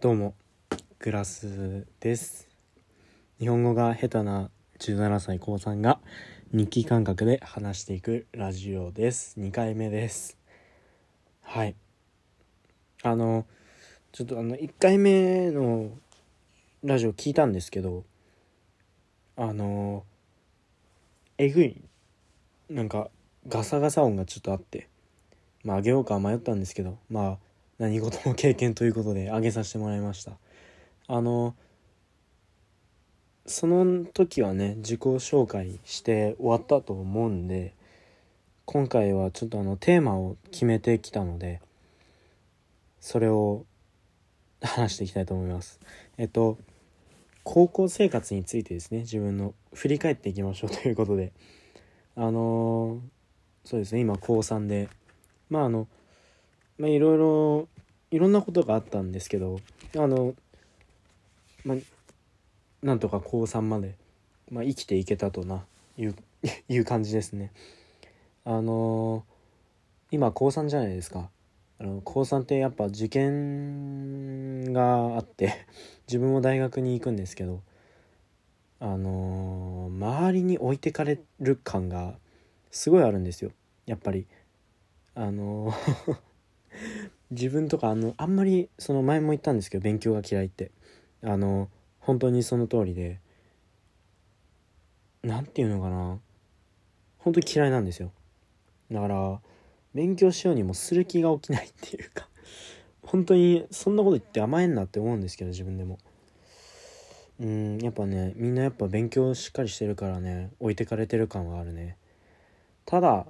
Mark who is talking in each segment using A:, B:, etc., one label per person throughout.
A: どうもグラスです。日本語が下手な17歳高3が日記感覚で話していくラジオです。2回目です。はい。あのちょっとあの1回目のラジオ聞いたんですけどあのえぐい。なんかガサガサ音がちょっとあって。まああげようか迷ったんですけど。まあ何事も経験ということであげさせてもらいました。あのその時はね自己紹介して終わったと思うんで今回はちょっとあのテーマを決めてきたのでそれを 話していきたいと思います。えっと高校生活についてですね自分の振り返っていきましょうということで。あのそうですね今高3でまああのまあいろいろいろんなことがあったんですけどあのまあなんとか高3まで、まあ、生きていけたとないう いう感じですね。あの今高3じゃないですか。あの高3ってやっぱ受験があって 自分も大学に行くんですけどあの周りに置いてかれる感がすごいあるんですよ。やっぱり。あの 自分とかあのあんまりその前も言ったんですけど勉強が嫌いって。あの本当にその通りで何て言うのかな。本当に嫌いなんですよ。だから勉強しようにもする気が起きないっていうか本当にそんなこと言って甘えんなって思うんですけど自分でも。うんやっぱねみんなやっぱ勉強しっかりしてるからね置いてかれてる感はあるね。ただ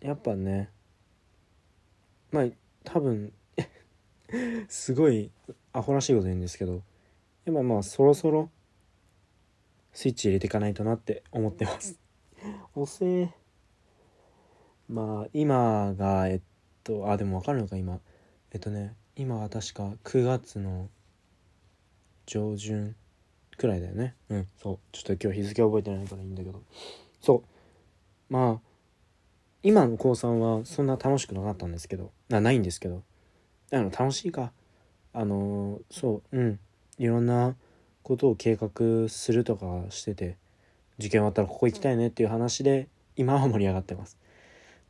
A: やっぱねまあ多分すごいアホらしいこと言うんですけどやっぱまあそろそろスイッチ入れていかないとなって思ってます。遅えまあ今がえっとあでも分かるのか今。えっとね今は確か9月の上旬くらいだよね。うんそう。ちょっと今日日付覚えてないからいいんだけど。そう。まあ今の高3はそんな楽しくなかったんですけど。なないんですけど。あの楽しいか。あのそううん。いろんなことを計画するとかしてて受験終わったらここ行きたいねっていう話で今は盛り上がってます。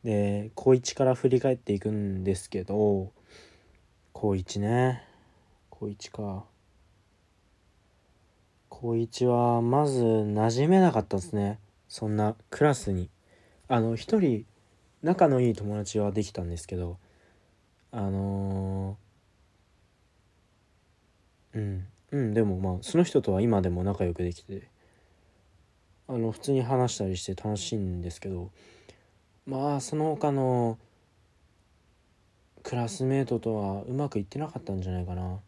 A: で高1から振り返っていくんですけど高1ね。高1か。高1はまず馴染めなかったですね。そんなクラスに。あの一人仲のいい友達はできたんですけどあのー、うん。うんでもまあその人とは今でも仲良くできてあの普通に話したりして楽しいんですけどまあその他のクラスメートとはうまくいってなかったんじゃないかな。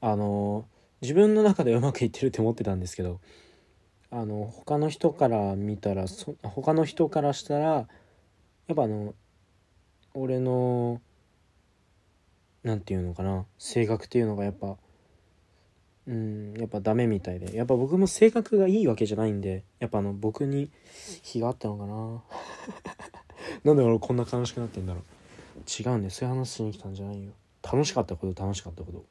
A: あの自分の中でうまくいってるって思ってたんですけどあの他の人から見たらそ他の人からしたらやっぱあの俺の何て言うのかな性格っていうのがやっぱうんやっぱダメみたいで。やっぱ僕も性格がいいわけじゃないんでやっぱあの僕に非があったのかな。なんで俺こんな悲しくなってんだろう。違うんでそういう話しに来たんじゃないよ。楽しかったこと楽しかったこと。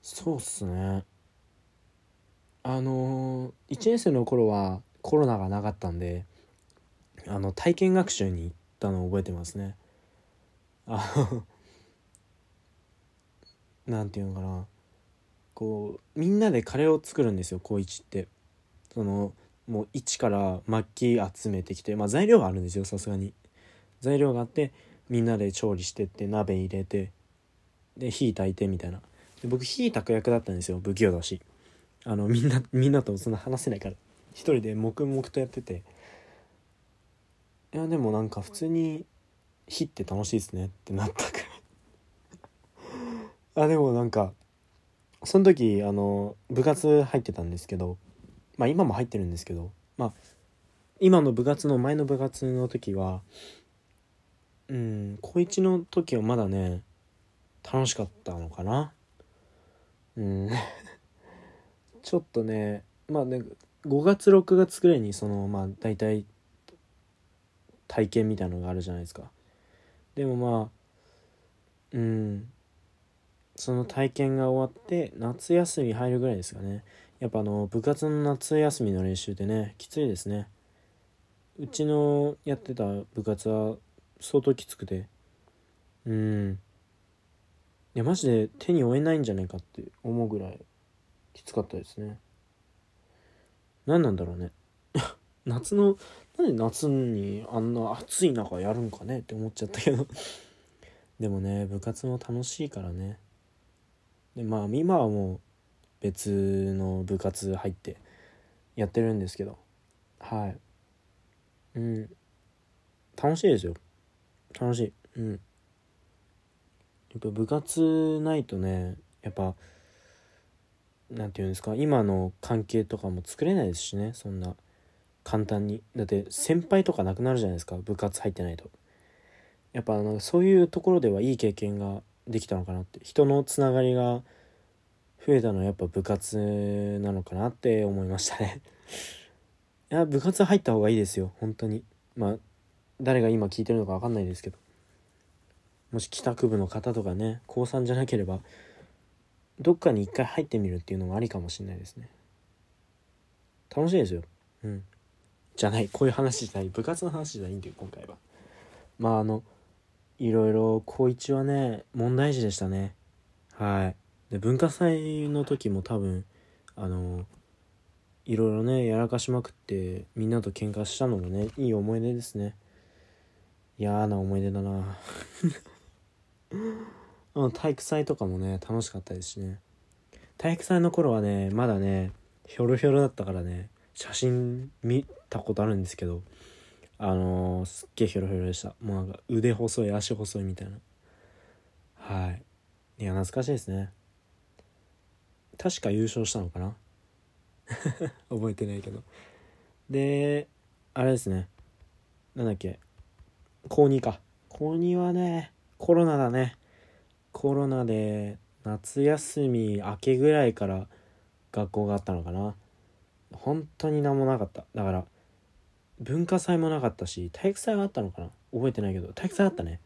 A: そうっすね。あのー、1年生の頃はコロナがなかったんであの体験学習に行ったのを覚えてますね。あ なんていうのかな。こうみんなでカレーを作るんですよ高1って。そのもう一から末期集めてきて。まあ材料があるんですよさすがに。材料があってみんなで調理してって鍋入れてで火炊いてみたいな。で僕火炊く役だったんですよ不器用だし。あのみんなみんなとそんな話せないから。一人で黙々とやってて。いやでもなんか普通に火って楽しいですねってなったくらい。あでもなんかその時あの部活入ってたんですけどまあ今も入ってるんですけどまあ今の部活の前の部活の時はうん高1の時はまだね楽しかったのかな。うん。ちょっとねまあね5月6月くらいにそのまあ大体体験みたいなのがあるじゃないですか。でもまあうん。その体験が終わって夏休み入るぐらいですかね。やっぱあの部活の夏休みの練習ってねきついですね。うちのやってた部活は相当きつくて。うん。いやマジで手に負えないんじゃないかって思うぐらいきつかったですね。何なんだろうね。夏のなんで夏にあんな暑い中やるんかねって思っちゃったけど。でもね部活も楽しいからね。でまあ今はもう別の部活入ってやってるんですけど。はい。うん。楽しいですよ。楽しい。うん。やっぱ部活ないとねやっぱなんていうんですか今の関係とかも作れないですしねそんな。簡単に。だって先輩とかなくなるじゃないですか。部活入ってないと。やっぱあのそういうところではいい経験ができたのかなって。人のつながりが増えたのはやっぱ部活なのかなって思いましたね。いや部活入った方がいいですよ。本当に。まあ誰が今聞いてるのか分かんないですけど。もし帰宅部の方とかね高3じゃなければどっかに一回入ってみるっていうのもありかもしれないですね。楽しいですよ。うん。じゃないこういう話じゃない部活の話じゃないんだよ今回は。まああのいろいろ高1はね問題児でしたね。はい。で文化祭の時も多分あのいろいろねやらかしまくってみんなと喧嘩したのもねいい思い出ですね。嫌な思い出だな。体育祭とかもね楽しかったですしね。体育祭の頃はねまだねひょろひょろだったからね写真見たことあるんですけどあのー、すっげえひょろひょろでした。もうなんか腕細い足細いみたいな。はい。いや懐かしいですね。確か優勝したのかな？覚えてないけど。であれですね。なんだっけ？高2か。高2はねコロナだね。コロナで夏休み明けぐらいから学校があったのかな。本当に何もなかった。だから文化祭もなかったし体育祭があったのかな？覚えてないけど。体育祭あったね。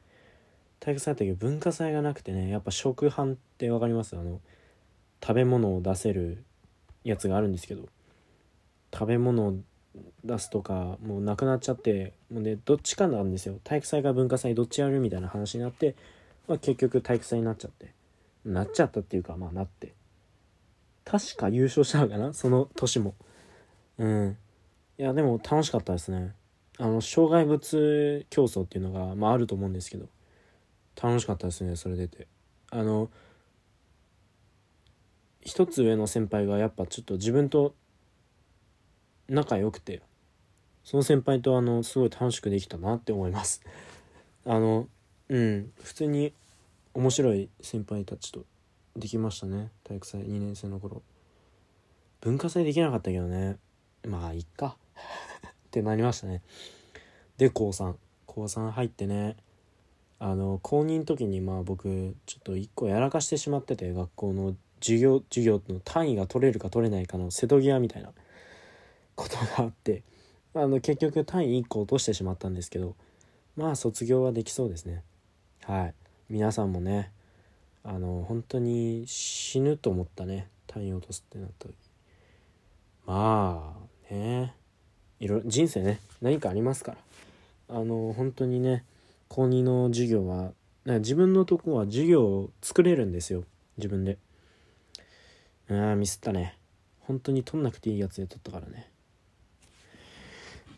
A: 体育祭あったけど文化祭がなくてねやっぱ食飯って分かります？あの食べ物を出せるやつがあるんですけど。食べ物を出すとかもうなくなっちゃってもうねどっちかなんですよ。体育祭か文化祭どっちやるみたいな話になって、まあ、結局体育祭になっちゃって。なっちゃったっていうかまあなって。確か優勝したのかな？その年も。うん。いやでも楽しかったですね。あの障害物競争っていうのが、まあ、あると思うんですけど。楽しかったですねそれ出て。あの一つ上の先輩がやっぱちょっと自分と仲良くてその先輩とあのすごい楽しくできたなって思います。あのうん普通に面白い先輩たちとできましたね。体育祭2年生の頃。文化祭できなかったけどね。まあいっか。ってなりましたね。で高3高3入ってねあの公認の時にまあ僕ちょっと1個やらかしてしまってて学校の授業授業の単位が取れるか取れないかの瀬戸際みたいなことがあってあの結局単位1個落としてしまったんですけどまあ卒業はできそうですね。はい。皆さんもねあの本当に死ぬと思ったね。単位落とすってなった時。まあね。いろ人生ね何かありますから。あの本当にね高2の授業は自分のとこは授業を作れるんですよ。自分で。ああミスったね。本当に取んなくていいやつで取ったからね。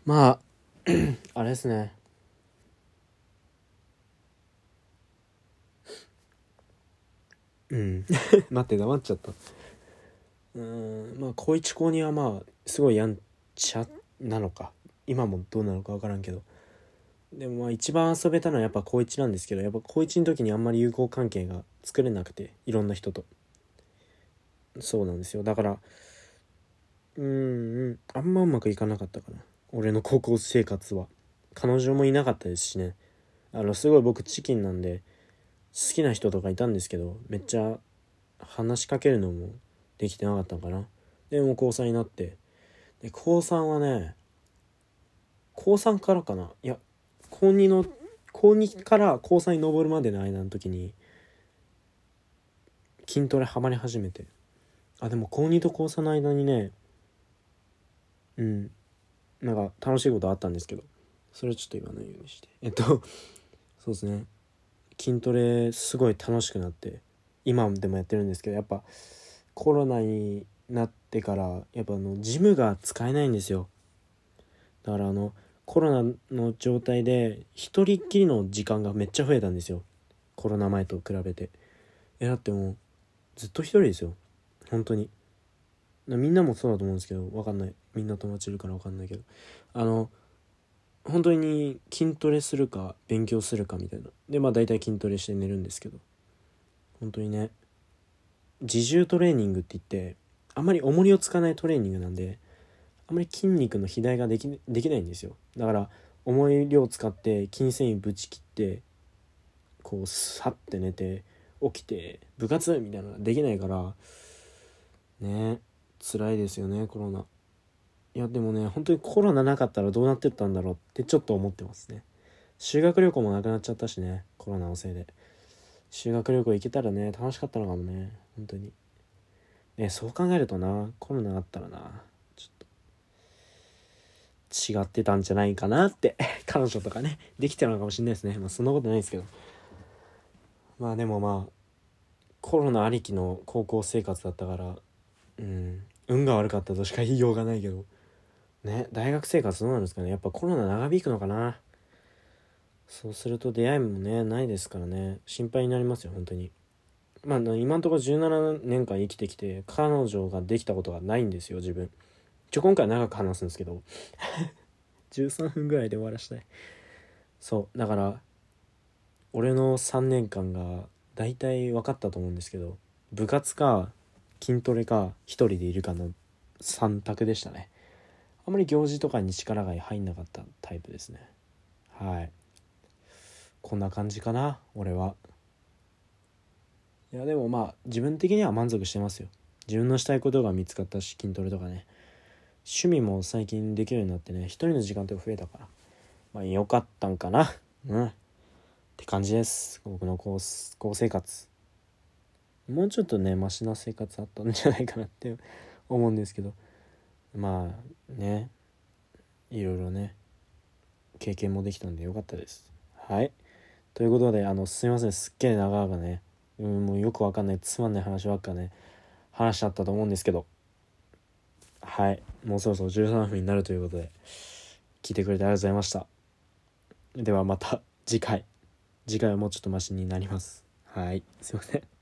A: まあ あれですね。うん。待って黙っちゃった。うんまあ高1高2はまあすごいやんちゃっなのか今もどうなのか分からんけど。でもまあ一番遊べたのはやっぱ高1なんですけどやっぱ高1の時にあんまり友好関係が作れなくていろんな人と。そうなんですよ。だからうんあんまうまくいかなかったかな。俺の高校生活は。彼女もいなかったですしね。あのすごい僕チキンなんで好きな人とかいたんですけどめっちゃ話しかけるのもできてなかったのかな。でも高3になってで高3はね高3からかな。いや高2の高2から高3に上るまでの間の時に筋トレハマり始めて。あでも高2と高3の間にねうんなんか楽しいことあったんですけど。それはちょっと言わないようにして。えっとそうですね。筋トレすごい楽しくなって今でもやってるんですけどやっぱコロナになってからやっぱあのジムが使えないんですよ。だからあのコロナの状態で一人っきりの時間がめっちゃ増えたんですよ。コロナ前と比べて。えだってもうずっと一人ですよ。本当に。みんなもそうだと思うんですけど分かんない。みんな友達いるから分かんないけど。あの本当に筋トレするか勉強するかみたいな。でまあ大体筋トレして寝るんですけど。本当にね。自重トレーニングって言ってあまり重りをつかないトレーニングなんであんまり筋肉の肥大ができできないんですよ。だから重い量使って筋繊維ぶち切ってこうさって寝て起きて部活みたいなのができないからね辛いですよねコロナ。いやでもね本当にコロナなかったらどうなってったんだろうってちょっと思ってますね。修学旅行もなくなっちゃったしねコロナのせいで。修学旅行行けたらね楽しかったのかもね本当に。ねそう考えるとなコロナあったらなちょっと違ってたんじゃないかなって 彼女とかねできてるのかもしれないですね。まあそんなことないですけど。まあでもまあコロナありきの高校生活だったからうん運が悪かったとしか言いようがないけどね大学生活どうなんですかね。やっぱコロナ長引くのかな。そうすると出会いもねないですからね。心配になりますよ本当に。まあ今んところ17年間生きてきて彼女ができたことがないんですよ自分。ちょ今回長く話すんですけど。13分ぐらいで終わらしたい。そう。だから俺の3年間が大体分かったと思うんですけど部活か筋トレか1人でいるかの3択でしたね。あんまり行事とかに力が入んなかったタイプですね。はい。こんな感じかな俺はいやでもまあ自分的には満足してますよ。自分のしたいことが見つかったし筋トレとかね。趣味も最近できるようになってね一人の時間とか増えたから。まあ良かったんかな。うん。って感じです。僕の高校生活。もうちょっとねマシな生活あったんじゃないかなって思うんですけど。まあね。いろいろね経験もできたんでよかったです。はい。ということであのすいません。すっげえ長々ねうんもうよくわかんないつまんない話ばっかね話しちゃったと思うんですけど。はいもうそろそろ13分になるということで聞いてくれてありがとうございました。ではまた次回。次回はもうちょっとマシになります。はいすいません。